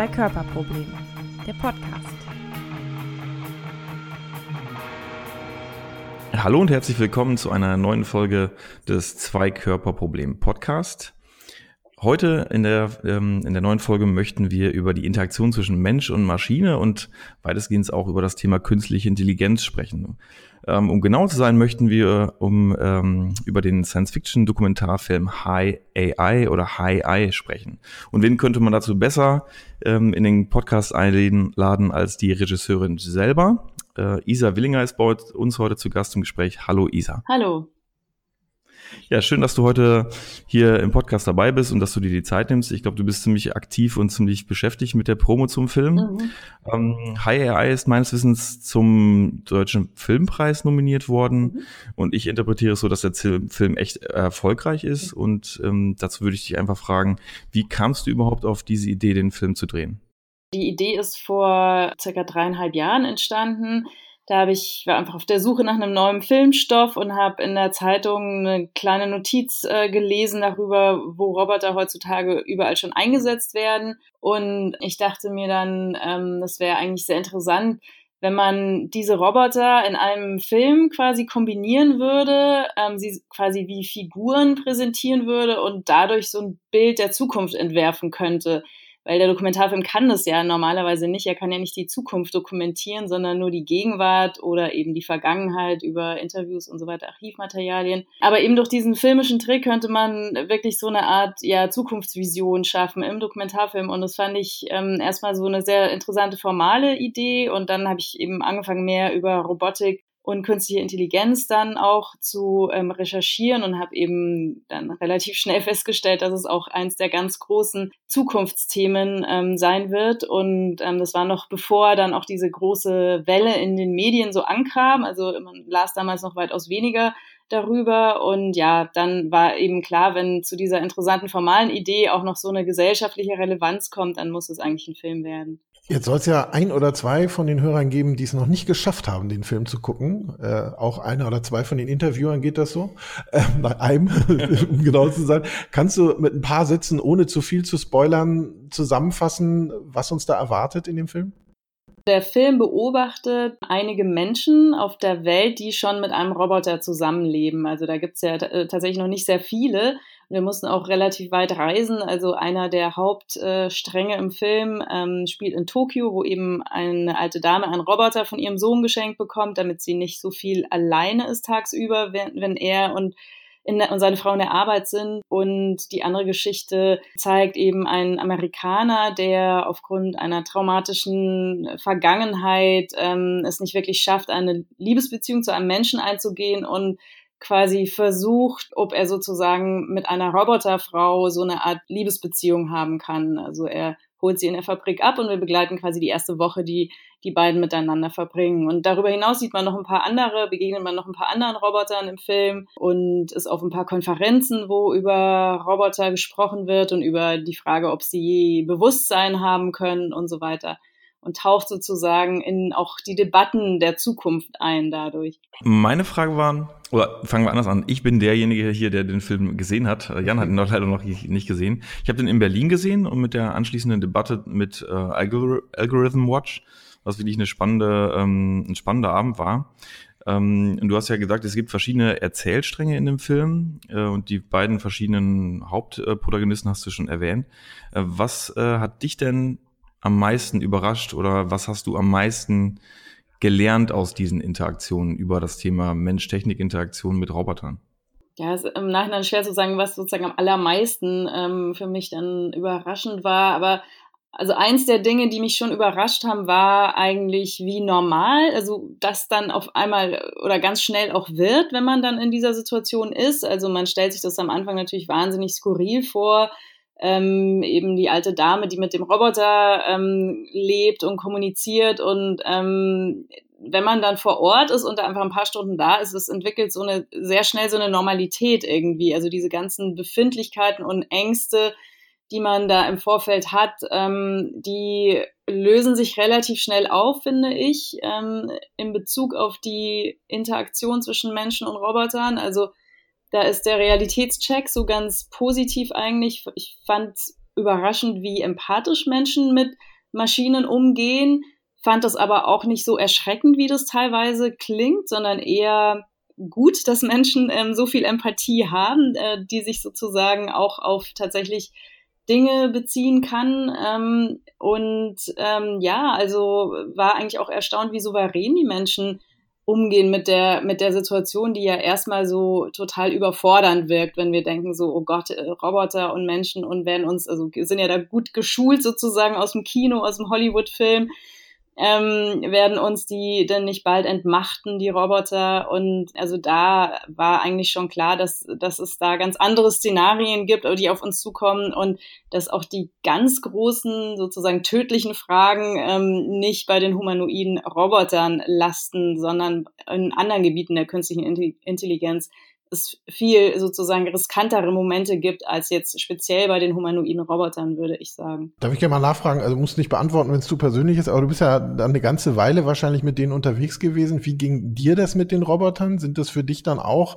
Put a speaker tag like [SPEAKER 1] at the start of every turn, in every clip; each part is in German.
[SPEAKER 1] Zwei-Körper-Problem, der Podcast.
[SPEAKER 2] Hallo und herzlich willkommen zu einer neuen Folge des Zwei-Körper-Problem Podcast. Heute in der, ähm, in der neuen Folge möchten wir über die Interaktion zwischen Mensch und Maschine und weitestgehend auch über das Thema künstliche Intelligenz sprechen. Ähm, um genau zu sein, möchten wir um, ähm, über den Science-Fiction-Dokumentarfilm High AI oder High AI sprechen. Und wen könnte man dazu besser ähm, in den Podcast einladen als die Regisseurin selber? Äh, Isa Willinger ist bei uns heute zu Gast im Gespräch. Hallo Isa.
[SPEAKER 3] Hallo.
[SPEAKER 2] Ja, schön, dass du heute hier im Podcast dabei bist und dass du dir die Zeit nimmst. Ich glaube, du bist ziemlich aktiv und ziemlich beschäftigt mit der Promo zum Film. Mhm. Ähm, High AI ist meines Wissens zum Deutschen Filmpreis nominiert worden mhm. und ich interpretiere es so, dass der Film echt erfolgreich ist mhm. und ähm, dazu würde ich dich einfach fragen, wie kamst du überhaupt auf diese Idee, den Film zu drehen?
[SPEAKER 3] Die Idee ist vor circa dreieinhalb Jahren entstanden. Da habe ich war einfach auf der Suche nach einem neuen Filmstoff und habe in der Zeitung eine kleine Notiz äh, gelesen darüber, wo Roboter heutzutage überall schon eingesetzt werden. Und ich dachte mir dann, ähm, das wäre eigentlich sehr interessant, wenn man diese Roboter in einem Film quasi kombinieren würde, ähm, sie quasi wie Figuren präsentieren würde und dadurch so ein Bild der Zukunft entwerfen könnte weil der Dokumentarfilm kann das ja normalerweise nicht. Er kann ja nicht die Zukunft dokumentieren, sondern nur die Gegenwart oder eben die Vergangenheit über Interviews und so weiter, Archivmaterialien. Aber eben durch diesen filmischen Trick könnte man wirklich so eine Art ja, Zukunftsvision schaffen im Dokumentarfilm. Und das fand ich ähm, erstmal so eine sehr interessante formale Idee. Und dann habe ich eben angefangen, mehr über Robotik und künstliche Intelligenz dann auch zu ähm, recherchieren und habe eben dann relativ schnell festgestellt, dass es auch eins der ganz großen Zukunftsthemen ähm, sein wird. Und ähm, das war noch bevor dann auch diese große Welle in den Medien so ankam. Also man las damals noch weitaus weniger darüber. Und ja, dann war eben klar, wenn zu dieser interessanten formalen Idee auch noch so eine gesellschaftliche Relevanz kommt, dann muss es eigentlich ein Film werden.
[SPEAKER 4] Jetzt soll es ja ein oder zwei von den Hörern geben, die es noch nicht geschafft haben, den Film zu gucken. Äh, auch einer oder zwei von den Interviewern geht das so. Äh, bei einem, um genau zu sein. Kannst du mit ein paar Sätzen, ohne zu viel zu spoilern, zusammenfassen, was uns da erwartet in dem Film?
[SPEAKER 3] Der Film beobachtet einige Menschen auf der Welt, die schon mit einem Roboter zusammenleben. Also da gibt es ja äh, tatsächlich noch nicht sehr viele. Wir mussten auch relativ weit reisen. Also einer der Hauptstränge im Film ähm, spielt in Tokio, wo eben eine alte Dame einen Roboter von ihrem Sohn geschenkt bekommt, damit sie nicht so viel alleine ist tagsüber, wenn, wenn er und der, und seine Frau in der Arbeit sind. Und die andere Geschichte zeigt eben einen Amerikaner, der aufgrund einer traumatischen Vergangenheit ähm, es nicht wirklich schafft, eine Liebesbeziehung zu einem Menschen einzugehen und quasi versucht, ob er sozusagen mit einer Roboterfrau so eine Art Liebesbeziehung haben kann. Also er holt sie in der Fabrik ab und wir begleiten quasi die erste Woche, die die beiden miteinander verbringen. Und darüber hinaus sieht man noch ein paar andere, begegnet man noch ein paar anderen Robotern im Film und ist auf ein paar Konferenzen, wo über Roboter gesprochen wird und über die Frage, ob sie Bewusstsein haben können und so weiter und taucht sozusagen in auch die Debatten der Zukunft ein dadurch.
[SPEAKER 2] Meine Frage war, oder fangen wir anders an. Ich bin derjenige hier, der den Film gesehen hat. Jan hat ihn noch leider noch nicht gesehen. Ich habe den in Berlin gesehen und mit der anschließenden Debatte mit äh, Algorithm Watch, was wirklich eine spannende, ähm, ein spannender Abend war. Ähm, du hast ja gesagt, es gibt verschiedene Erzählstränge in dem Film äh, und die beiden verschiedenen Hauptprotagonisten hast du schon erwähnt. Äh, was äh, hat dich denn am meisten überrascht oder was hast du am meisten gelernt aus diesen Interaktionen über das Thema Mensch-Technik-Interaktion mit Robotern?
[SPEAKER 3] Ja, es ist im Nachhinein schwer zu sagen, was sozusagen am allermeisten ähm, für mich dann überraschend war. Aber also eins der Dinge, die mich schon überrascht haben, war eigentlich wie normal, also das dann auf einmal oder ganz schnell auch wird, wenn man dann in dieser Situation ist. Also man stellt sich das am Anfang natürlich wahnsinnig skurril vor, ähm, eben die alte Dame, die mit dem Roboter ähm, lebt und kommuniziert und ähm, wenn man dann vor Ort ist und da einfach ein paar Stunden da ist, es entwickelt so eine sehr schnell so eine Normalität irgendwie. Also diese ganzen Befindlichkeiten und Ängste, die man da im Vorfeld hat, ähm, die lösen sich relativ schnell auf, finde ich, ähm, in Bezug auf die Interaktion zwischen Menschen und Robotern. Also da ist der Realitätscheck so ganz positiv eigentlich. Ich fand überraschend, wie empathisch Menschen mit Maschinen umgehen, fand das aber auch nicht so erschreckend, wie das teilweise klingt, sondern eher gut, dass Menschen ähm, so viel Empathie haben, äh, die sich sozusagen auch auf tatsächlich Dinge beziehen kann. Ähm, und ähm, ja, also war eigentlich auch erstaunt, wie souverän die Menschen umgehen mit der, mit der Situation, die ja erstmal so total überfordernd wirkt, wenn wir denken so, oh Gott, äh, Roboter und Menschen und werden uns, also sind ja da gut geschult sozusagen aus dem Kino, aus dem Hollywood-Film ähm, werden uns die denn nicht bald entmachten, die Roboter? Und also da war eigentlich schon klar, dass, dass es da ganz andere Szenarien gibt, die auf uns zukommen und dass auch die ganz großen, sozusagen tödlichen Fragen ähm, nicht bei den humanoiden Robotern lasten, sondern in anderen Gebieten der künstlichen Intelligenz es viel sozusagen riskantere Momente gibt als jetzt speziell bei den humanoiden Robotern, würde ich sagen.
[SPEAKER 4] Darf ich gerne mal nachfragen? Also musst nicht beantworten, wenn es zu persönlich ist, aber du bist ja dann eine ganze Weile wahrscheinlich mit denen unterwegs gewesen. Wie ging dir das mit den Robotern? Sind das für dich dann auch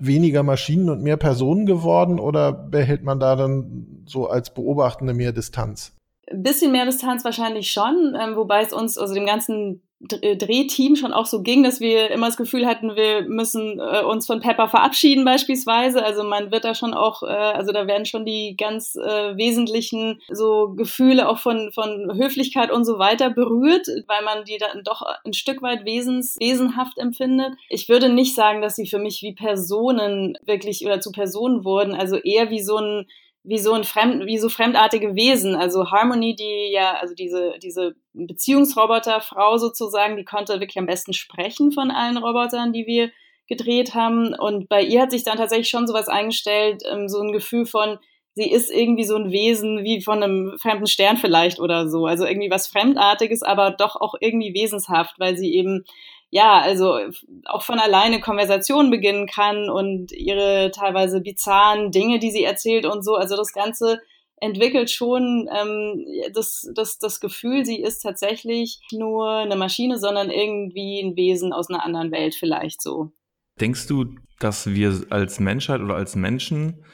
[SPEAKER 4] weniger Maschinen und mehr Personen geworden oder behält man da dann so als Beobachtende mehr Distanz?
[SPEAKER 3] Ein bisschen mehr Distanz wahrscheinlich schon, ähm, wobei es uns, also dem ganzen äh, Drehteam schon auch so ging, dass wir immer das Gefühl hatten, wir müssen äh, uns von Pepper verabschieden beispielsweise. Also man wird da schon auch, äh, also da werden schon die ganz äh, wesentlichen so Gefühle auch von, von Höflichkeit und so weiter berührt, weil man die dann doch ein Stück weit wesens, wesenhaft empfindet. Ich würde nicht sagen, dass sie für mich wie Personen wirklich oder zu Personen wurden, also eher wie so ein wie so ein fremd, wie so fremdartige Wesen. Also Harmony, die ja, also diese, diese Beziehungsroboterfrau sozusagen, die konnte wirklich am besten sprechen von allen Robotern, die wir gedreht haben. Und bei ihr hat sich dann tatsächlich schon sowas eingestellt, ähm, so ein Gefühl von, sie ist irgendwie so ein Wesen wie von einem fremden Stern vielleicht oder so. Also irgendwie was Fremdartiges, aber doch auch irgendwie wesenshaft, weil sie eben ja, also auch von alleine Konversationen beginnen kann und ihre teilweise bizarren Dinge, die sie erzählt und so. Also das Ganze entwickelt schon ähm, das, das, das Gefühl, sie ist tatsächlich nur eine Maschine, sondern irgendwie ein Wesen aus einer anderen Welt vielleicht so.
[SPEAKER 2] Denkst du, dass wir als Menschheit oder als Menschen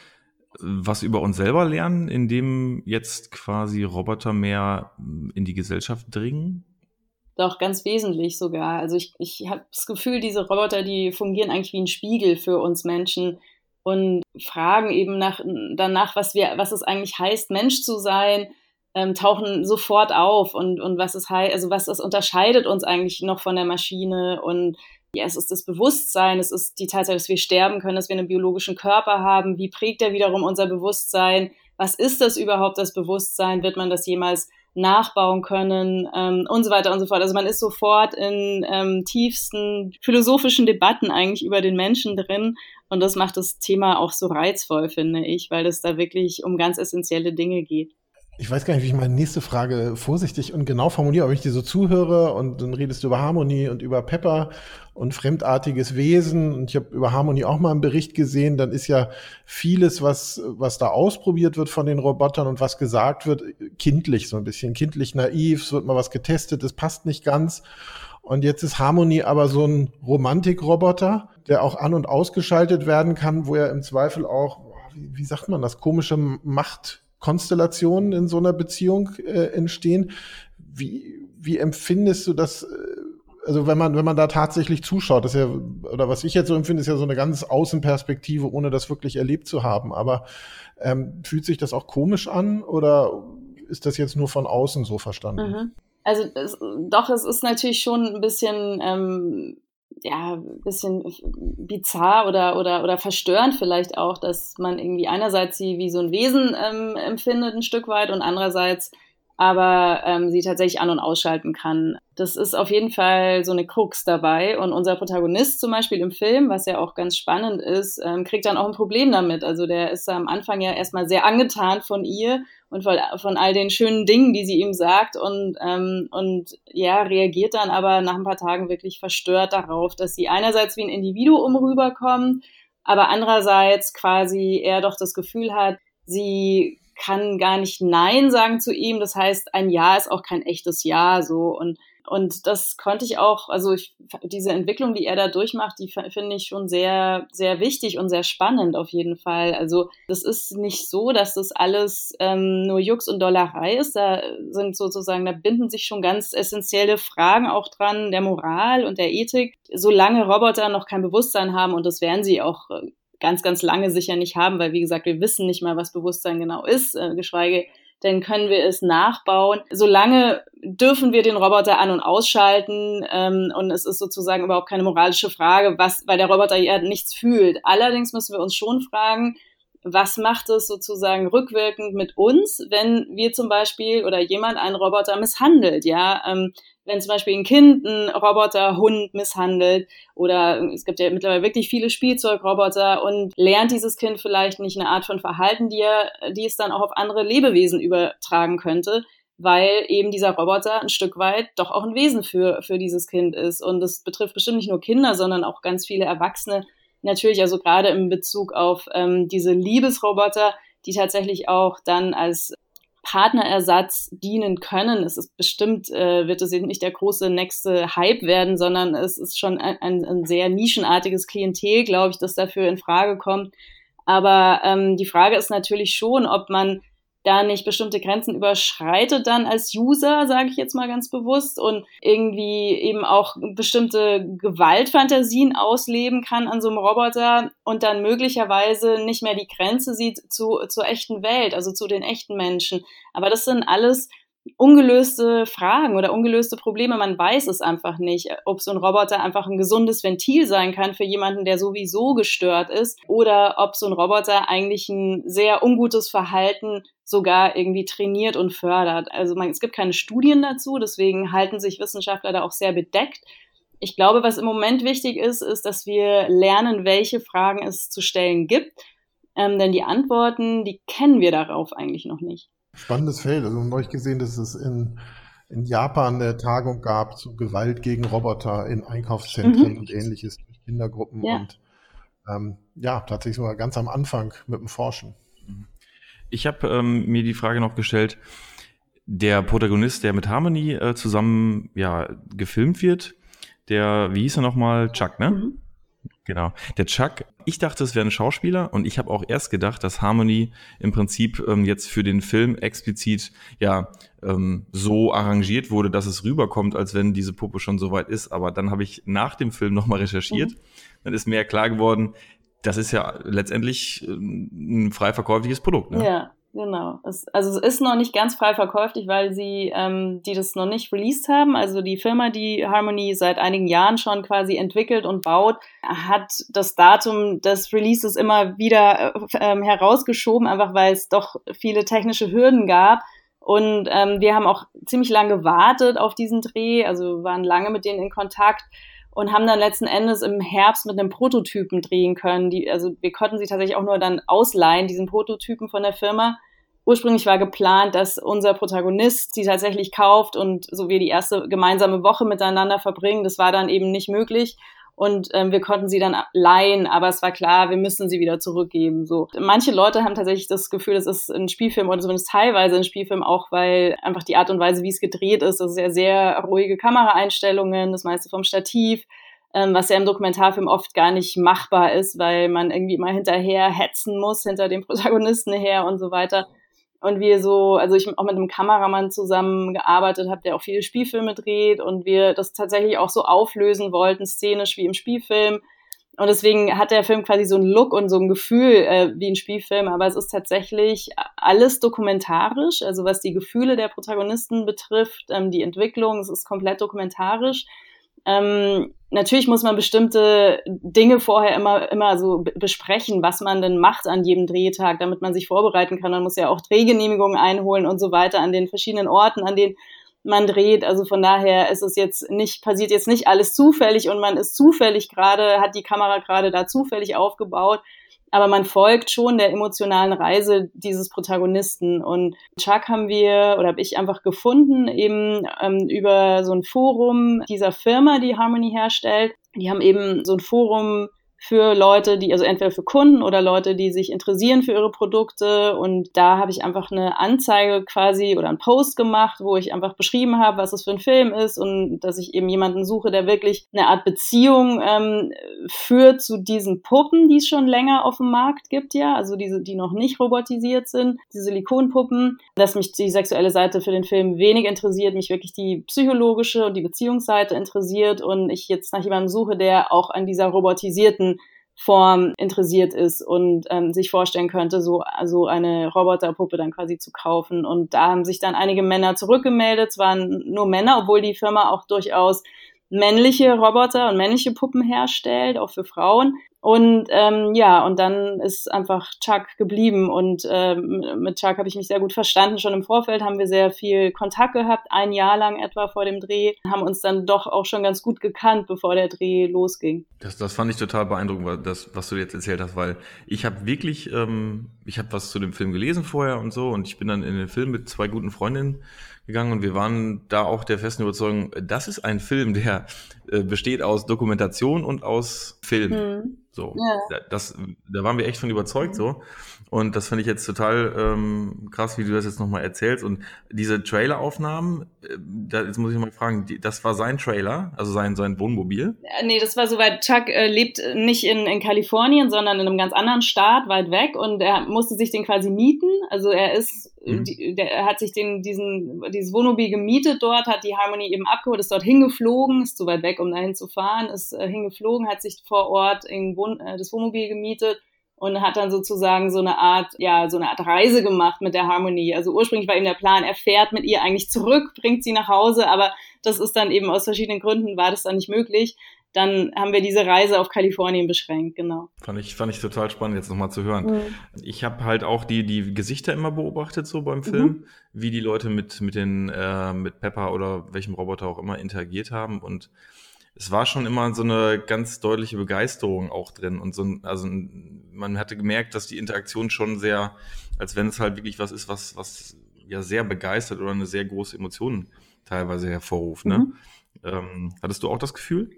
[SPEAKER 2] was über uns selber lernen, indem jetzt quasi Roboter mehr in die Gesellschaft dringen?
[SPEAKER 3] Doch, ganz wesentlich sogar. Also ich, ich habe das Gefühl, diese Roboter, die fungieren eigentlich wie ein Spiegel für uns Menschen und fragen eben nach, danach, was wir, was es eigentlich heißt, Mensch zu sein, ähm, tauchen sofort auf und, und was es heißt, also was es unterscheidet uns eigentlich noch von der Maschine und ja, es ist das Bewusstsein, es ist die Tatsache, dass wir sterben können, dass wir einen biologischen Körper haben. Wie prägt er wiederum unser Bewusstsein? Was ist das überhaupt, das Bewusstsein? Wird man das jemals nachbauen können ähm, und so weiter und so fort. Also man ist sofort in ähm, tiefsten philosophischen Debatten eigentlich über den Menschen drin und das macht das Thema auch so reizvoll, finde ich, weil es da wirklich um ganz essentielle Dinge geht.
[SPEAKER 4] Ich weiß gar nicht, wie ich meine nächste Frage vorsichtig und genau formuliere, aber ich dir so zuhöre und dann redest du über Harmonie und über Pepper und fremdartiges Wesen und ich habe über Harmonie auch mal einen Bericht gesehen, dann ist ja vieles, was, was da ausprobiert wird von den Robotern und was gesagt wird, kindlich so ein bisschen, kindlich naiv, es wird mal was getestet, es passt nicht ganz. Und jetzt ist Harmony aber so ein Romantikroboter, der auch an- und ausgeschaltet werden kann, wo er im Zweifel auch, wie sagt man das, komische Macht Konstellationen in so einer Beziehung äh, entstehen. Wie, wie empfindest du das? Äh, also wenn man, wenn man da tatsächlich zuschaut, das ist ja, oder was ich jetzt so empfinde, ist ja so eine ganz Außenperspektive, ohne das wirklich erlebt zu haben. Aber ähm, fühlt sich das auch komisch an oder ist das jetzt nur von außen so verstanden? Mhm.
[SPEAKER 3] Also es, doch, es ist natürlich schon ein bisschen ähm, ja, ein bisschen bizarr oder, oder, oder verstörend vielleicht auch, dass man irgendwie einerseits sie wie so ein Wesen ähm, empfindet, ein Stück weit, und andererseits aber ähm, sie tatsächlich an- und ausschalten kann. Das ist auf jeden Fall so eine Krux dabei. Und unser Protagonist zum Beispiel im Film, was ja auch ganz spannend ist, ähm, kriegt dann auch ein Problem damit. Also der ist am Anfang ja erstmal sehr angetan von ihr und von, von all den schönen Dingen, die sie ihm sagt und, ähm, und ja, reagiert dann aber nach ein paar Tagen wirklich verstört darauf, dass sie einerseits wie ein Individuum rüberkommt, aber andererseits quasi er doch das Gefühl hat, sie kann gar nicht Nein sagen zu ihm. Das heißt, ein Ja ist auch kein echtes Ja so und und das konnte ich auch, also ich, diese Entwicklung, die er da durchmacht, die finde ich schon sehr, sehr wichtig und sehr spannend auf jeden Fall. Also das ist nicht so, dass das alles ähm, nur Jux und Dollerei ist. Da sind sozusagen, da binden sich schon ganz essentielle Fragen auch dran, der Moral und der Ethik. Solange Roboter noch kein Bewusstsein haben, und das werden sie auch äh, ganz, ganz lange sicher nicht haben, weil wie gesagt, wir wissen nicht mal, was Bewusstsein genau ist, äh, geschweige dann können wir es nachbauen. Solange dürfen wir den Roboter an- und ausschalten ähm, und es ist sozusagen überhaupt keine moralische Frage, was, weil der Roboter ja nichts fühlt. Allerdings müssen wir uns schon fragen, was macht es sozusagen rückwirkend mit uns, wenn wir zum Beispiel oder jemand einen Roboter misshandelt, ja? Ähm, wenn zum Beispiel ein Kind einen Roboter, Hund misshandelt oder es gibt ja mittlerweile wirklich viele Spielzeugroboter und lernt dieses Kind vielleicht nicht eine Art von Verhalten, die, er, die es dann auch auf andere Lebewesen übertragen könnte, weil eben dieser Roboter ein Stück weit doch auch ein Wesen für, für dieses Kind ist. Und das betrifft bestimmt nicht nur Kinder, sondern auch ganz viele Erwachsene. Natürlich, also gerade im Bezug auf ähm, diese Liebesroboter, die tatsächlich auch dann als Partnerersatz dienen können. Es ist bestimmt, äh, wird es nicht der große nächste Hype werden, sondern es ist schon ein, ein, ein sehr nischenartiges Klientel, glaube ich, das dafür in Frage kommt. Aber ähm, die Frage ist natürlich schon, ob man da nicht bestimmte Grenzen überschreitet dann als User, sage ich jetzt mal ganz bewusst, und irgendwie eben auch bestimmte Gewaltfantasien ausleben kann an so einem Roboter und dann möglicherweise nicht mehr die Grenze sieht zu, zur echten Welt, also zu den echten Menschen. Aber das sind alles ungelöste Fragen oder ungelöste Probleme. Man weiß es einfach nicht, ob so ein Roboter einfach ein gesundes Ventil sein kann für jemanden, der sowieso gestört ist, oder ob so ein Roboter eigentlich ein sehr ungutes Verhalten sogar irgendwie trainiert und fördert. Also man, es gibt keine Studien dazu, deswegen halten sich Wissenschaftler da auch sehr bedeckt. Ich glaube, was im Moment wichtig ist, ist, dass wir lernen, welche Fragen es zu stellen gibt. Ähm, denn die Antworten, die kennen wir darauf eigentlich noch nicht.
[SPEAKER 4] Spannendes Feld. Also habe ich gesehen, dass es in, in Japan eine Tagung gab zu Gewalt gegen Roboter in Einkaufszentren mhm. und ähnliches, Kindergruppen ja. und ähm, ja, tatsächlich sogar ganz am Anfang mit dem Forschen.
[SPEAKER 2] Ich habe ähm, mir die Frage noch gestellt, der Protagonist, der mit Harmony äh, zusammen ja, gefilmt wird, der, wie hieß er nochmal, Chuck, ne? Mhm. Genau. Der Chuck, ich dachte, es wäre ein Schauspieler und ich habe auch erst gedacht, dass Harmony im Prinzip ähm, jetzt für den Film explizit ja ähm, so arrangiert wurde, dass es rüberkommt, als wenn diese Puppe schon so weit ist. Aber dann habe ich nach dem Film nochmal recherchiert. Mhm. Dann ist mir klar geworden, das ist ja letztendlich ähm, ein frei verkäufliches Produkt. Ne?
[SPEAKER 3] Ja, Genau. Es, also es ist noch nicht ganz frei verkäuflich, weil sie ähm, die das noch nicht released haben. Also die Firma, die Harmony seit einigen Jahren schon quasi entwickelt und baut, hat das Datum des Releases immer wieder äh, ähm, herausgeschoben, einfach weil es doch viele technische Hürden gab. Und ähm, wir haben auch ziemlich lange gewartet auf diesen Dreh, also waren lange mit denen in Kontakt und haben dann letzten Endes im Herbst mit einem Prototypen drehen können. Die, also wir konnten sie tatsächlich auch nur dann ausleihen, diesen Prototypen von der Firma. Ursprünglich war geplant, dass unser Protagonist sie tatsächlich kauft und so wir die erste gemeinsame Woche miteinander verbringen. Das war dann eben nicht möglich und ähm, wir konnten sie dann leihen, aber es war klar, wir müssen sie wieder zurückgeben. So, manche Leute haben tatsächlich das Gefühl, das ist ein Spielfilm oder zumindest teilweise ein Spielfilm, auch weil einfach die Art und Weise, wie es gedreht ist, das ist ja sehr ruhige Kameraeinstellungen, das meiste vom Stativ, ähm, was ja im Dokumentarfilm oft gar nicht machbar ist, weil man irgendwie immer hinterher hetzen muss, hinter dem Protagonisten her und so weiter und wir so, also ich auch mit einem Kameramann zusammengearbeitet habe, der auch viele Spielfilme dreht und wir das tatsächlich auch so auflösen wollten, szenisch wie im Spielfilm. Und deswegen hat der Film quasi so einen Look und so ein Gefühl äh, wie ein Spielfilm, aber es ist tatsächlich alles dokumentarisch, also was die Gefühle der Protagonisten betrifft, ähm, die Entwicklung, es ist komplett dokumentarisch. Ähm, natürlich muss man bestimmte Dinge vorher immer, immer so besprechen, was man denn macht an jedem Drehtag, damit man sich vorbereiten kann. Man muss ja auch Drehgenehmigungen einholen und so weiter an den verschiedenen Orten, an denen man dreht. Also von daher ist es jetzt nicht, passiert jetzt nicht alles zufällig und man ist zufällig gerade, hat die Kamera gerade da zufällig aufgebaut aber man folgt schon der emotionalen Reise dieses Protagonisten. Und Chuck haben wir oder habe ich einfach gefunden, eben ähm, über so ein Forum dieser Firma, die Harmony herstellt. Die haben eben so ein Forum für Leute, die, also entweder für Kunden oder Leute, die sich interessieren für ihre Produkte. Und da habe ich einfach eine Anzeige quasi oder einen Post gemacht, wo ich einfach beschrieben habe, was es für ein Film ist und dass ich eben jemanden suche, der wirklich eine Art Beziehung ähm, führt zu diesen Puppen, die es schon länger auf dem Markt gibt, ja, also diese, die noch nicht robotisiert sind, diese Silikonpuppen, dass mich die sexuelle Seite für den Film wenig interessiert, mich wirklich die psychologische und die Beziehungsseite interessiert und ich jetzt nach jemandem suche, der auch an dieser robotisierten Form interessiert ist und ähm, sich vorstellen könnte, so also eine Roboterpuppe dann quasi zu kaufen. Und da haben sich dann einige Männer zurückgemeldet. Es waren nur Männer, obwohl die Firma auch durchaus männliche Roboter und männliche Puppen herstellt, auch für Frauen. Und ähm, ja, und dann ist einfach Chuck geblieben und ähm, mit Chuck habe ich mich sehr gut verstanden. Schon im Vorfeld haben wir sehr viel Kontakt gehabt, ein Jahr lang etwa vor dem Dreh, haben uns dann doch auch schon ganz gut gekannt, bevor der Dreh losging.
[SPEAKER 2] Das, das fand ich total beeindruckend, das, was du jetzt erzählt hast, weil ich habe wirklich, ähm, ich habe was zu dem Film gelesen vorher und so und ich bin dann in den Film mit zwei guten Freundinnen gegangen und wir waren da auch der festen Überzeugung, das ist ein Film, der äh, besteht aus Dokumentation und aus Film. Mhm. So, ja. das, da waren wir echt von überzeugt mhm. so. Und das finde ich jetzt total ähm, krass, wie du das jetzt nochmal erzählst. Und diese Traileraufnahmen, äh, da, jetzt muss ich mal fragen, die, das war sein Trailer, also sein, sein Wohnmobil?
[SPEAKER 3] Äh, nee, das war soweit, Chuck äh, lebt nicht in, in Kalifornien, sondern in einem ganz anderen Staat, weit weg. Und er musste sich den quasi mieten. Also er ist, mhm. die, der, er hat sich den, diesen, dieses Wohnmobil gemietet dort, hat die Harmony eben abgeholt, ist dort hingeflogen, ist zu weit weg, um dahin zu fahren, ist äh, hingeflogen, hat sich vor Ort in Wohn, äh, das Wohnmobil gemietet und hat dann sozusagen so eine Art, ja, so eine Art Reise gemacht mit der Harmonie. Also ursprünglich war eben der Plan, er fährt mit ihr eigentlich zurück, bringt sie nach Hause, aber das ist dann eben aus verschiedenen Gründen war das dann nicht möglich. Dann haben wir diese Reise auf Kalifornien beschränkt, genau.
[SPEAKER 2] Fand ich, fand ich total spannend, jetzt nochmal zu hören. Mhm. Ich habe halt auch die, die Gesichter immer beobachtet, so beim Film, mhm. wie die Leute mit, mit den, äh, mit Pepper oder welchem Roboter auch immer interagiert haben und es war schon immer so eine ganz deutliche Begeisterung auch drin und so ein, also man hatte gemerkt, dass die Interaktion schon sehr, als wenn es halt wirklich was ist, was, was ja sehr begeistert oder eine sehr große Emotion teilweise hervorruft. Ne? Mhm. Ähm, hattest du auch das Gefühl?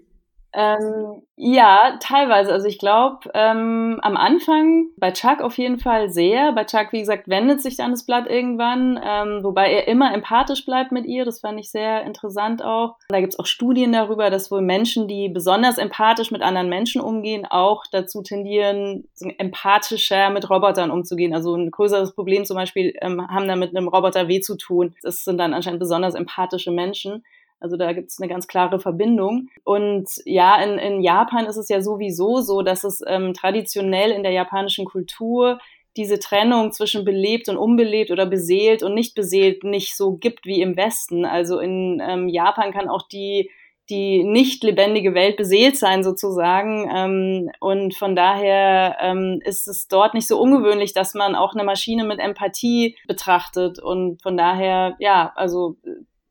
[SPEAKER 3] Ähm, ja, teilweise. Also ich glaube, ähm, am Anfang bei Chuck auf jeden Fall sehr. Bei Chuck, wie gesagt, wendet sich dann das Blatt irgendwann, ähm, wobei er immer empathisch bleibt mit ihr. Das fand ich sehr interessant auch. Da gibt's auch Studien darüber, dass wohl Menschen, die besonders empathisch mit anderen Menschen umgehen, auch dazu tendieren, empathischer mit Robotern umzugehen. Also ein größeres Problem zum Beispiel ähm, haben da mit einem Roboter weh zu tun. Das sind dann anscheinend besonders empathische Menschen. Also da gibt es eine ganz klare Verbindung. Und ja, in, in Japan ist es ja sowieso so, dass es ähm, traditionell in der japanischen Kultur diese Trennung zwischen belebt und unbelebt oder beseelt und nicht beseelt nicht so gibt wie im Westen. Also in ähm, Japan kann auch die die nicht lebendige Welt beseelt sein sozusagen. Ähm, und von daher ähm, ist es dort nicht so ungewöhnlich, dass man auch eine Maschine mit Empathie betrachtet. Und von daher, ja, also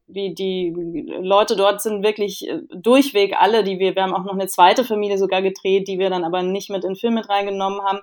[SPEAKER 3] die, die Leute dort sind wirklich äh, durchweg alle, die wir, wir haben auch noch eine zweite Familie sogar gedreht, die wir dann aber nicht mit in den Film mit reingenommen haben.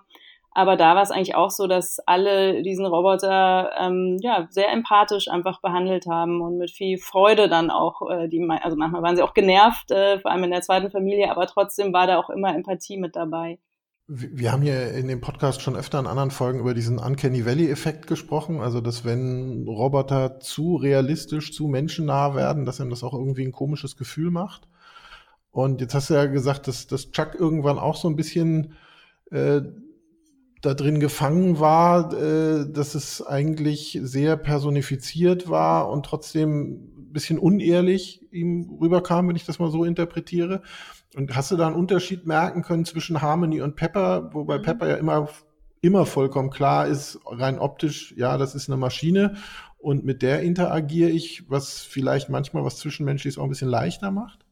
[SPEAKER 3] Aber da war es eigentlich auch so, dass alle diesen Roboter ähm, ja sehr empathisch einfach behandelt haben und mit viel Freude dann auch. Äh, die, also manchmal waren sie auch genervt, äh, vor allem in der zweiten Familie, aber trotzdem war da auch immer Empathie mit dabei.
[SPEAKER 4] Wir haben hier in dem Podcast schon öfter in anderen Folgen über diesen Uncanny Valley-Effekt gesprochen. Also, dass wenn Roboter zu realistisch, zu menschennah werden, dass ihm das auch irgendwie ein komisches Gefühl macht. Und jetzt hast du ja gesagt, dass, dass Chuck irgendwann auch so ein bisschen äh, da drin gefangen war, äh, dass es eigentlich sehr personifiziert war und trotzdem ein bisschen unehrlich ihm rüberkam, wenn ich das mal so interpretiere. Und hast du da einen Unterschied merken können zwischen Harmony und Pepper, wobei mhm. Pepper ja immer, immer vollkommen klar ist, rein optisch, ja, das ist eine Maschine und mit der interagiere ich, was vielleicht manchmal was Zwischenmenschliches auch ein bisschen leichter macht?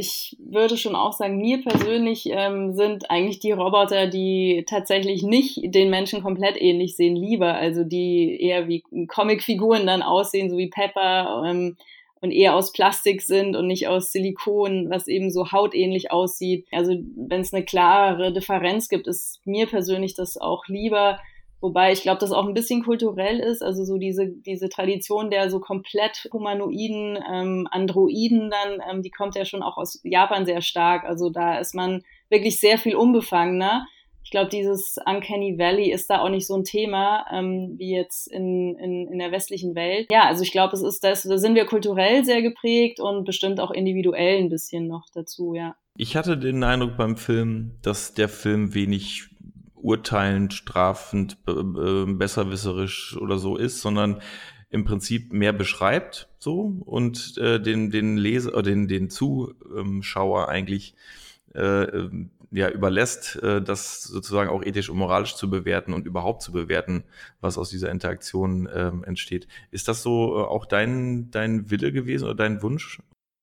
[SPEAKER 3] ich würde schon auch sagen, mir persönlich ähm, sind eigentlich die Roboter, die tatsächlich nicht den Menschen komplett ähnlich sehen, lieber. Also die eher wie Comicfiguren dann aussehen, so wie Pepper. Ähm, und eher aus Plastik sind und nicht aus Silikon, was eben so hautähnlich aussieht. Also wenn es eine klarere Differenz gibt, ist mir persönlich das auch lieber. Wobei ich glaube, das auch ein bisschen kulturell ist, also so diese, diese Tradition der so komplett humanoiden ähm, Androiden dann, ähm, die kommt ja schon auch aus Japan sehr stark. Also da ist man wirklich sehr viel unbefangener ich glaube, dieses Uncanny Valley ist da auch nicht so ein Thema ähm, wie jetzt in, in, in der westlichen Welt. Ja, also ich glaube, es ist das, da sind wir kulturell sehr geprägt und bestimmt auch individuell ein bisschen noch dazu, ja.
[SPEAKER 2] Ich hatte den Eindruck beim Film, dass der Film wenig urteilend, strafend, äh, besserwisserisch oder so ist, sondern im Prinzip mehr beschreibt so und äh, den den Leser oder den den Zuschauer eigentlich äh, ja, überlässt, äh, das sozusagen auch ethisch und moralisch zu bewerten und überhaupt zu bewerten, was aus dieser Interaktion ähm, entsteht. Ist das so äh, auch dein, dein Wille gewesen oder dein Wunsch?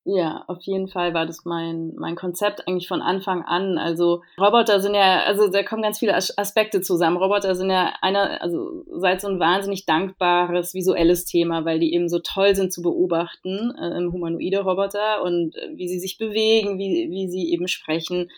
[SPEAKER 3] Ja, auf jeden Fall war das mein, mein Konzept eigentlich von Anfang an. Also Roboter sind ja, also da kommen ganz viele Aspekte zusammen. Roboter sind ja einer, also seit so ein wahnsinnig dankbares visuelles Thema, weil die eben so toll sind zu beobachten, äh, humanoide Roboter und äh, wie sie sich bewegen, wie, wie sie eben sprechen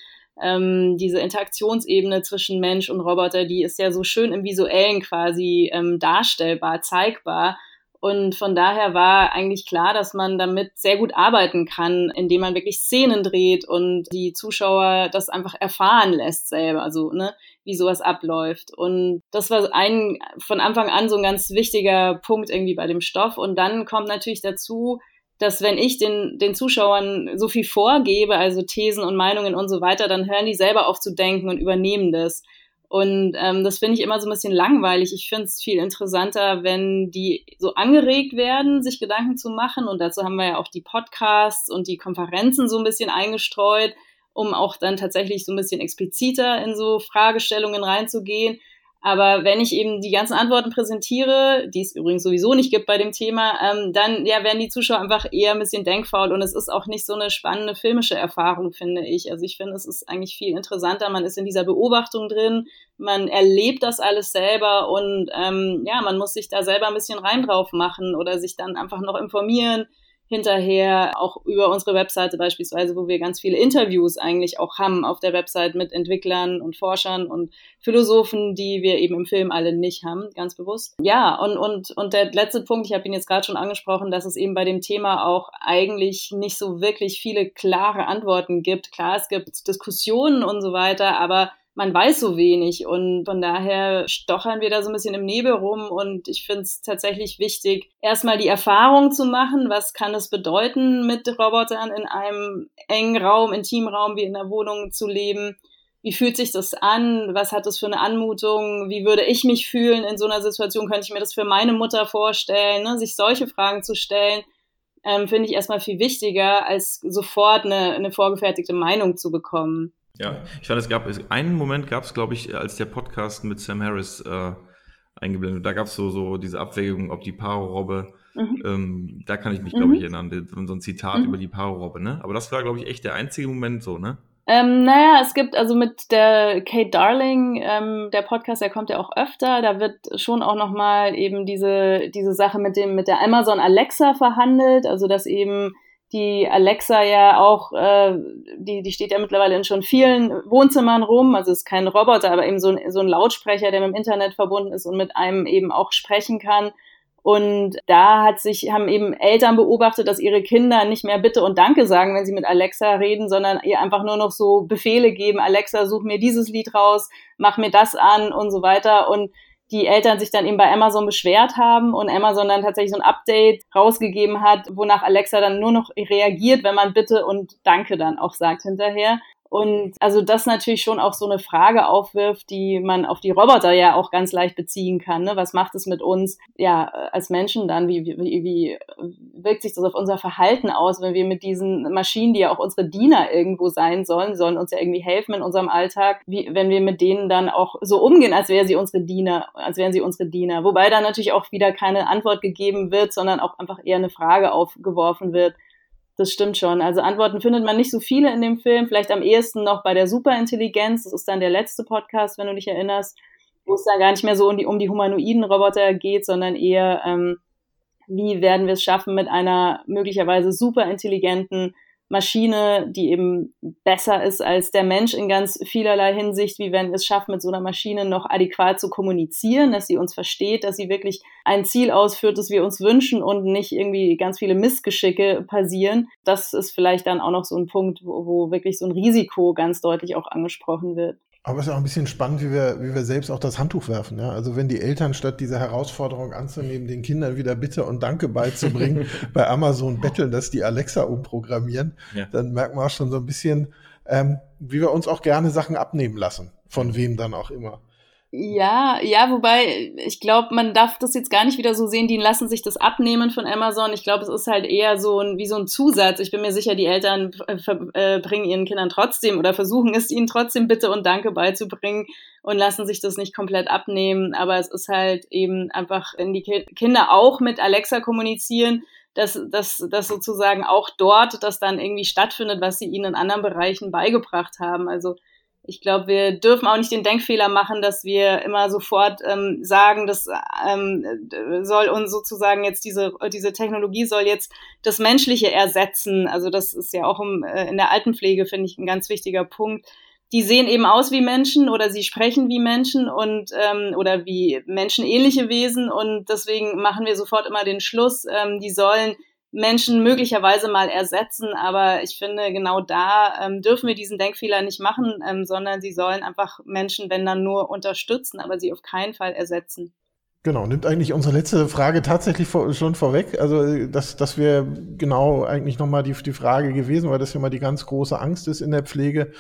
[SPEAKER 3] ähm, diese Interaktionsebene zwischen Mensch und Roboter, die ist ja so schön im Visuellen quasi ähm, darstellbar, zeigbar. Und von daher war eigentlich klar, dass man damit sehr gut arbeiten kann, indem man wirklich Szenen dreht und die Zuschauer das einfach erfahren lässt selber, also ne, wie sowas abläuft. Und das war ein von Anfang an so ein ganz wichtiger Punkt irgendwie bei dem Stoff. Und dann kommt natürlich dazu, dass wenn ich den, den Zuschauern so viel vorgebe, also Thesen und Meinungen und so weiter, dann hören die selber auf zu denken und übernehmen das. Und ähm, das finde ich immer so ein bisschen langweilig. Ich finde es viel interessanter, wenn die so angeregt werden, sich Gedanken zu machen. Und dazu haben wir ja auch die Podcasts und die Konferenzen so ein bisschen eingestreut, um auch dann tatsächlich so ein bisschen expliziter in so Fragestellungen reinzugehen. Aber wenn ich eben die ganzen Antworten präsentiere, die es übrigens sowieso nicht gibt bei dem Thema, ähm, dann ja, werden die Zuschauer einfach eher ein bisschen denkfaul und es ist auch nicht so eine spannende filmische Erfahrung, finde ich. Also ich finde, es ist eigentlich viel interessanter. Man ist in dieser Beobachtung drin, man erlebt das alles selber und ähm, ja, man muss sich da selber ein bisschen rein drauf machen oder sich dann einfach noch informieren hinterher auch über unsere Webseite beispielsweise, wo wir ganz viele Interviews eigentlich auch haben auf der Website mit Entwicklern und Forschern und Philosophen, die wir eben im Film alle nicht haben, ganz bewusst. Ja, und, und, und der letzte Punkt, ich habe ihn jetzt gerade schon angesprochen, dass es eben bei dem Thema auch eigentlich nicht so wirklich viele klare Antworten gibt. Klar, es gibt Diskussionen und so weiter, aber man weiß so wenig und von daher stochern wir da so ein bisschen im Nebel rum und ich finde es tatsächlich wichtig, erstmal die Erfahrung zu machen, was kann es bedeuten, mit Robotern in einem engen Raum, intimen Raum wie in der Wohnung zu leben. Wie fühlt sich das an? Was hat das für eine Anmutung? Wie würde ich mich fühlen in so einer Situation? Könnte ich mir das für meine Mutter vorstellen? Ne? Sich solche Fragen zu stellen, ähm, finde ich erstmal viel wichtiger, als sofort eine, eine vorgefertigte Meinung zu bekommen.
[SPEAKER 2] Ja, ich fand, es gab einen Moment gab es, glaube ich, als der Podcast mit Sam Harris äh, eingeblendet. Da gab es so, so diese Abwägung, ob die Paro-Robbe, mhm. ähm, da kann ich mich, glaube mhm. ich, erinnern, so ein Zitat mhm. über die Paro-Robbe, ne? Aber das war, glaube ich, echt der einzige Moment so, ne?
[SPEAKER 3] Ähm, naja, es gibt also mit der Kate Darling, ähm, der Podcast, der kommt ja auch öfter, da wird schon auch nochmal eben diese, diese Sache mit dem, mit der Amazon Alexa verhandelt, also dass eben die Alexa ja auch, äh, die, die steht ja mittlerweile in schon vielen Wohnzimmern rum. Also ist kein Roboter, aber eben so ein, so ein Lautsprecher, der mit dem Internet verbunden ist und mit einem eben auch sprechen kann. Und da hat sich, haben eben Eltern beobachtet, dass ihre Kinder nicht mehr Bitte und Danke sagen, wenn sie mit Alexa reden, sondern ihr einfach nur noch so Befehle geben. Alexa, such mir dieses Lied raus, mach mir das an und so weiter. Und die Eltern sich dann eben bei Amazon beschwert haben und Amazon dann tatsächlich so ein Update rausgegeben hat, wonach Alexa dann nur noch reagiert, wenn man Bitte und Danke dann auch sagt hinterher. Und also das natürlich schon auch so eine Frage aufwirft, die man auf die Roboter ja auch ganz leicht beziehen kann. Ne? Was macht es mit uns ja als Menschen dann? Wie, wie, wie wirkt sich das auf unser Verhalten aus, wenn wir mit diesen Maschinen, die ja auch unsere Diener irgendwo sein sollen, sollen uns ja irgendwie helfen in unserem Alltag, wie, wenn wir mit denen dann auch so umgehen, als wären sie unsere Diener, als wären sie unsere Diener. Wobei da natürlich auch wieder keine Antwort gegeben wird, sondern auch einfach eher eine Frage aufgeworfen wird das stimmt schon. Also Antworten findet man nicht so viele in dem Film. Vielleicht am ehesten noch bei der Superintelligenz. Das ist dann der letzte Podcast, wenn du dich erinnerst, wo es dann gar nicht mehr so um die, um die humanoiden Roboter geht, sondern eher, ähm, wie werden wir es schaffen, mit einer möglicherweise superintelligenten Maschine, die eben besser ist als der Mensch in ganz vielerlei Hinsicht, wie wenn es schaffen, mit so einer Maschine noch adäquat zu kommunizieren, dass sie uns versteht, dass sie wirklich ein Ziel ausführt, das wir uns wünschen und nicht irgendwie ganz viele Missgeschicke passieren. Das ist vielleicht dann auch noch so ein Punkt, wo, wo wirklich so ein Risiko ganz deutlich auch angesprochen wird.
[SPEAKER 4] Aber es ist auch ein bisschen spannend, wie wir, wie wir selbst auch das Handtuch werfen. Ja? Also wenn die Eltern statt diese Herausforderung anzunehmen, den Kindern wieder Bitte und Danke beizubringen, bei Amazon betteln, dass die Alexa umprogrammieren, ja. dann merkt man auch schon so ein bisschen, ähm, wie wir uns auch gerne Sachen abnehmen lassen, von wem dann auch immer.
[SPEAKER 3] Ja, ja, wobei ich glaube, man darf das jetzt gar nicht wieder so sehen, die lassen sich das abnehmen von Amazon. Ich glaube, es ist halt eher so ein, wie so ein Zusatz. Ich bin mir sicher, die Eltern äh, äh, bringen ihren Kindern trotzdem oder versuchen es ihnen trotzdem Bitte und Danke beizubringen und lassen sich das nicht komplett abnehmen. Aber es ist halt eben einfach, wenn die Kinder auch mit Alexa kommunizieren, dass, dass, dass sozusagen auch dort das dann irgendwie stattfindet, was sie ihnen in anderen Bereichen beigebracht haben. Also ich glaube, wir dürfen auch nicht den Denkfehler machen, dass wir immer sofort ähm, sagen, das ähm, soll uns sozusagen jetzt diese, diese Technologie soll jetzt das Menschliche ersetzen. Also das ist ja auch im, äh, in der Altenpflege, finde ich, ein ganz wichtiger Punkt. Die sehen eben aus wie Menschen oder sie sprechen wie Menschen und ähm, oder wie menschenähnliche Wesen und deswegen machen wir sofort immer den Schluss, ähm, die sollen Menschen möglicherweise mal ersetzen. Aber ich finde, genau da ähm, dürfen wir diesen Denkfehler nicht machen, ähm, sondern sie sollen einfach Menschen, wenn dann nur unterstützen, aber sie auf keinen Fall ersetzen.
[SPEAKER 4] Genau, nimmt eigentlich unsere letzte Frage tatsächlich vor, schon vorweg. Also, dass, dass wir genau eigentlich nochmal die, die Frage gewesen, weil das ja immer die ganz große Angst ist in der Pflege,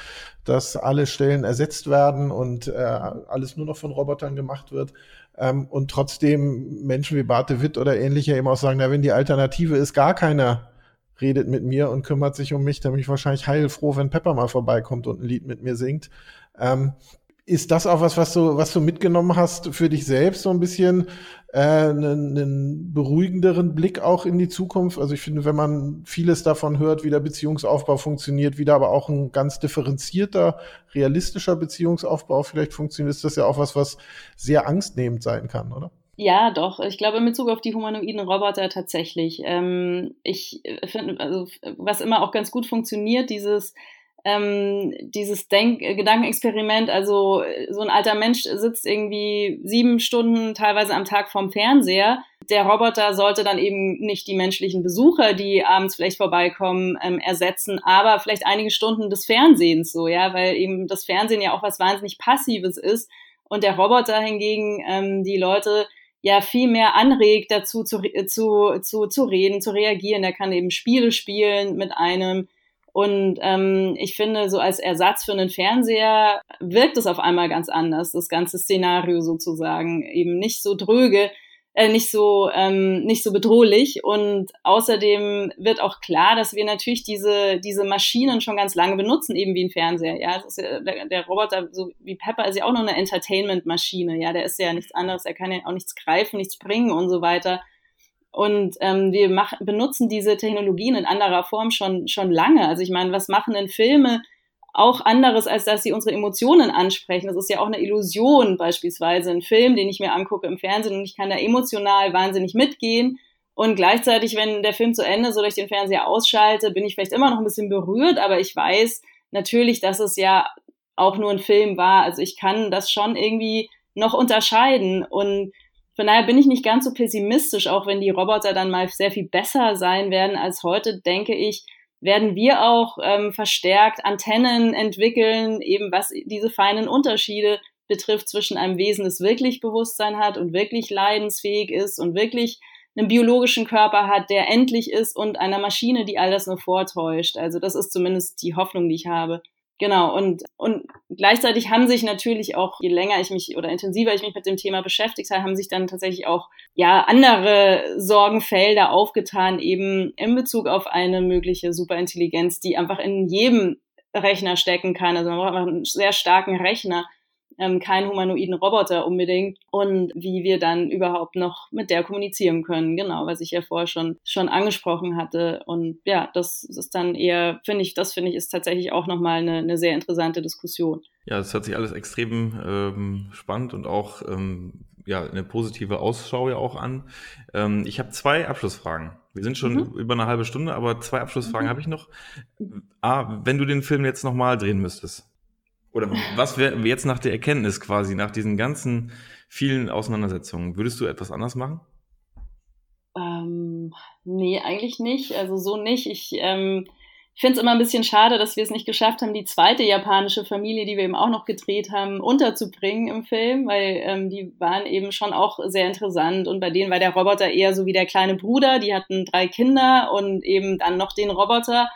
[SPEAKER 4] dass alle Stellen ersetzt werden und äh, alles nur noch von Robotern gemacht wird. Ähm, und trotzdem Menschen wie Barte Witt oder ähnliche eben auch sagen, na, wenn die Alternative ist, gar keiner redet mit mir und kümmert sich um mich, dann bin ich wahrscheinlich heilfroh, wenn Pepper mal vorbeikommt und ein Lied mit mir singt. Ähm, ist das auch was, was du, was du mitgenommen hast für dich selbst, so ein bisschen äh, einen, einen beruhigenderen Blick auch in die Zukunft? Also ich finde, wenn man vieles davon hört, wie der Beziehungsaufbau funktioniert, wie da aber auch ein ganz differenzierter, realistischer Beziehungsaufbau vielleicht funktioniert, ist das ja auch was, was sehr angstnehmend sein kann, oder?
[SPEAKER 3] Ja, doch. Ich glaube in Bezug auf die humanoiden Roboter tatsächlich. Ähm, ich finde, also was immer auch ganz gut funktioniert, dieses ähm, dieses Denk Gedankenexperiment, also so ein alter Mensch sitzt irgendwie sieben Stunden teilweise am Tag vorm Fernseher. Der Roboter sollte dann eben nicht die menschlichen Besucher, die abends vielleicht vorbeikommen, ähm, ersetzen, aber vielleicht einige Stunden des Fernsehens so, ja, weil eben das Fernsehen ja auch was wahnsinnig Passives ist und der Roboter hingegen ähm, die Leute ja viel mehr anregt, dazu zu, zu, zu, zu reden, zu reagieren. Der kann eben Spiele spielen mit einem und ähm, ich finde, so als Ersatz für einen Fernseher wirkt es auf einmal ganz anders, das ganze Szenario sozusagen. Eben nicht so dröge, äh, nicht so ähm, nicht so bedrohlich. Und außerdem wird auch klar, dass wir natürlich diese diese Maschinen schon ganz lange benutzen eben wie ein Fernseher. Ja, ja der, der, Roboter so wie Pepper ist ja auch nur eine Entertainment Maschine ja der ist ja nichts anderes er kann ja auch nichts greifen nichts bringen und so weiter und ähm, wir mach, benutzen diese Technologien in anderer Form schon, schon lange. Also ich meine, was machen denn Filme auch anderes, als dass sie unsere Emotionen ansprechen? Das ist ja auch eine Illusion, beispielsweise ein Film, den ich mir angucke im Fernsehen und ich kann da emotional wahnsinnig mitgehen. Und gleichzeitig, wenn der Film zu Ende so durch den Fernseher ausschalte, bin ich vielleicht immer noch ein bisschen berührt, aber ich weiß natürlich, dass es ja auch nur ein Film war. Also ich kann das schon irgendwie noch unterscheiden. Und von daher bin ich nicht ganz so pessimistisch, auch wenn die Roboter dann mal sehr viel besser sein werden als heute, denke ich, werden wir auch ähm, verstärkt Antennen entwickeln, eben was diese feinen Unterschiede betrifft zwischen einem Wesen, das wirklich Bewusstsein hat und wirklich leidensfähig ist und wirklich einen biologischen Körper hat, der endlich ist und einer Maschine, die all das nur vortäuscht. Also das ist zumindest die Hoffnung, die ich habe. Genau, und, und gleichzeitig haben sich natürlich auch, je länger ich mich oder intensiver ich mich mit dem Thema beschäftigt habe, haben sich dann tatsächlich auch ja andere Sorgenfelder aufgetan, eben in Bezug auf eine mögliche Superintelligenz, die einfach in jedem Rechner stecken kann. Also man braucht einfach einen sehr starken Rechner, ähm, keinen humanoiden Roboter unbedingt und wie wir dann überhaupt noch mit der kommunizieren können. Genau, was ich ja vorher schon, schon angesprochen hatte. Und ja, das ist dann eher, finde ich, das finde ich ist tatsächlich auch nochmal eine, eine sehr interessante Diskussion.
[SPEAKER 2] Ja, das hört sich alles extrem ähm, spannend und auch ähm, ja, eine positive Ausschau ja auch an. Ähm, ich habe zwei Abschlussfragen. Wir sind schon mhm. über eine halbe Stunde, aber zwei Abschlussfragen mhm. habe ich noch. A, wenn du den Film jetzt nochmal drehen müsstest, oder was wäre jetzt nach der Erkenntnis quasi, nach diesen ganzen vielen Auseinandersetzungen, würdest du etwas anders machen?
[SPEAKER 3] Ähm, nee, eigentlich nicht. Also so nicht. Ich ähm, finde es immer ein bisschen schade, dass wir es nicht geschafft haben, die zweite japanische Familie, die wir eben auch noch gedreht haben, unterzubringen im Film, weil ähm, die waren eben schon auch sehr interessant und bei denen war der Roboter eher so wie der kleine Bruder, die hatten drei Kinder und eben dann noch den Roboter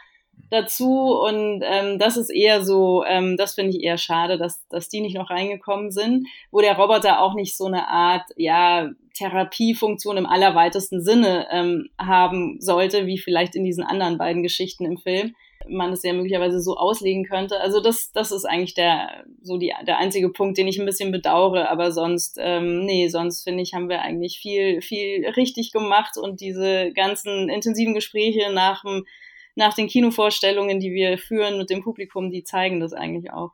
[SPEAKER 3] dazu und ähm, das ist eher so, ähm, das finde ich eher schade, dass, dass die nicht noch reingekommen sind, wo der Roboter auch nicht so eine Art, ja, Therapiefunktion im allerweitesten Sinne ähm, haben sollte, wie vielleicht in diesen anderen beiden Geschichten im Film man es ja möglicherweise so auslegen könnte. Also das, das ist eigentlich der, so die, der einzige Punkt, den ich ein bisschen bedauere. Aber sonst, ähm, nee, sonst finde ich, haben wir eigentlich viel, viel richtig gemacht und diese ganzen intensiven Gespräche nach dem nach den Kinovorstellungen, die wir führen mit dem Publikum, die zeigen das eigentlich auch.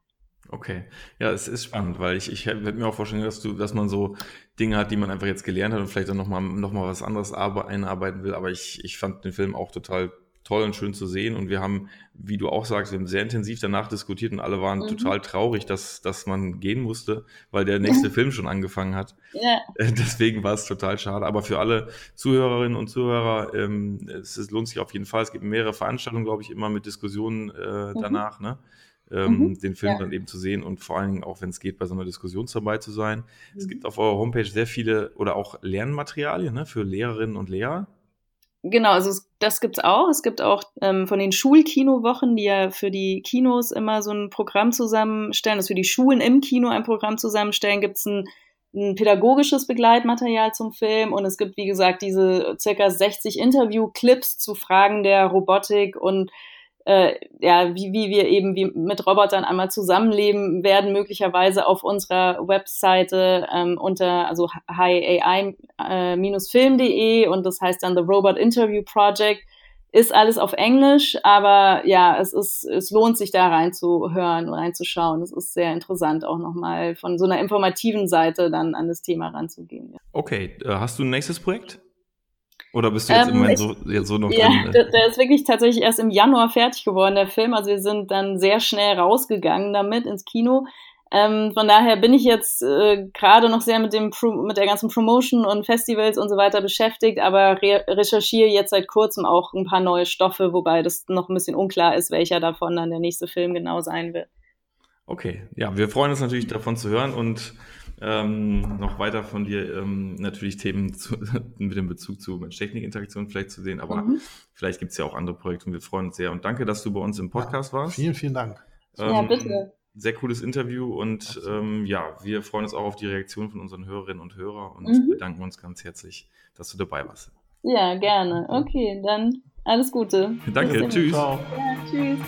[SPEAKER 2] Okay, ja, es ist spannend, weil ich, ich hätte mir auch vorstellen, dass du, dass man so Dinge hat, die man einfach jetzt gelernt hat und vielleicht dann nochmal noch mal was anderes einarbeiten will. Aber ich, ich fand den Film auch total toll und schön zu sehen. Und wir haben, wie du auch sagst, wir haben sehr intensiv danach diskutiert und alle waren mhm. total traurig, dass, dass man gehen musste, weil der nächste Film schon angefangen hat. Ja. Deswegen war es total schade. Aber für alle Zuhörerinnen und Zuhörer, ähm, es, es, lohnt sich auf jeden Fall. Es gibt mehrere Veranstaltungen, glaube ich, immer mit Diskussionen äh, mhm. danach, ne? Ähm, mhm. den Film ja. dann eben zu sehen und vor allen Dingen auch, wenn es geht, bei so einer Diskussion dabei zu sein. Es mhm. gibt auf eurer Homepage sehr viele oder auch Lernmaterialien ne, für Lehrerinnen und Lehrer.
[SPEAKER 3] Genau, also das gibt's auch. Es gibt auch ähm, von den Schulkinowochen, die ja für die Kinos immer so ein Programm zusammenstellen, also für die Schulen im Kino ein Programm zusammenstellen, gibt's ein, ein pädagogisches Begleitmaterial zum Film und es gibt, wie gesagt, diese circa 60 Interview-Clips zu Fragen der Robotik und äh, ja, wie, wie wir eben wie mit Robotern einmal zusammenleben werden, möglicherweise auf unserer Webseite ähm, unter also hiai-film.de äh, und das heißt dann The Robot Interview Project. Ist alles auf Englisch, aber ja, es ist, es lohnt sich da reinzuhören, reinzuschauen. Es ist sehr interessant, auch nochmal von so einer informativen Seite dann an das Thema ranzugehen. Ja.
[SPEAKER 2] Okay, äh, hast du ein nächstes Projekt? Oder bist du jetzt ähm,
[SPEAKER 3] immer
[SPEAKER 2] so, jetzt so noch
[SPEAKER 3] Ja, drin, der, der ist wirklich tatsächlich erst im Januar fertig geworden, der Film. Also wir sind dann sehr schnell rausgegangen damit ins Kino. Ähm, von daher bin ich jetzt äh, gerade noch sehr mit dem Pro mit der ganzen Promotion und Festivals und so weiter beschäftigt, aber re recherchiere jetzt seit kurzem auch ein paar neue Stoffe, wobei das noch ein bisschen unklar ist, welcher davon dann der nächste Film genau sein wird.
[SPEAKER 2] Okay, ja, wir freuen uns natürlich davon zu hören und ähm, noch weiter von dir ähm, natürlich Themen zu, mit dem Bezug zu Mensch-Technik-Interaktion vielleicht zu sehen, aber mhm. vielleicht gibt es ja auch andere Projekte und wir freuen uns sehr. Und danke, dass du bei uns im Podcast ja, warst.
[SPEAKER 4] Vielen, vielen Dank.
[SPEAKER 3] Ähm, ja, bitte.
[SPEAKER 2] Sehr cooles Interview und ähm, ja, wir freuen uns auch auf die Reaktion von unseren Hörerinnen und Hörern und mhm. bedanken uns ganz herzlich, dass du dabei warst.
[SPEAKER 3] Ja, gerne. Okay, dann alles Gute.
[SPEAKER 2] Danke, tschüss.
[SPEAKER 3] Ja, tschüss.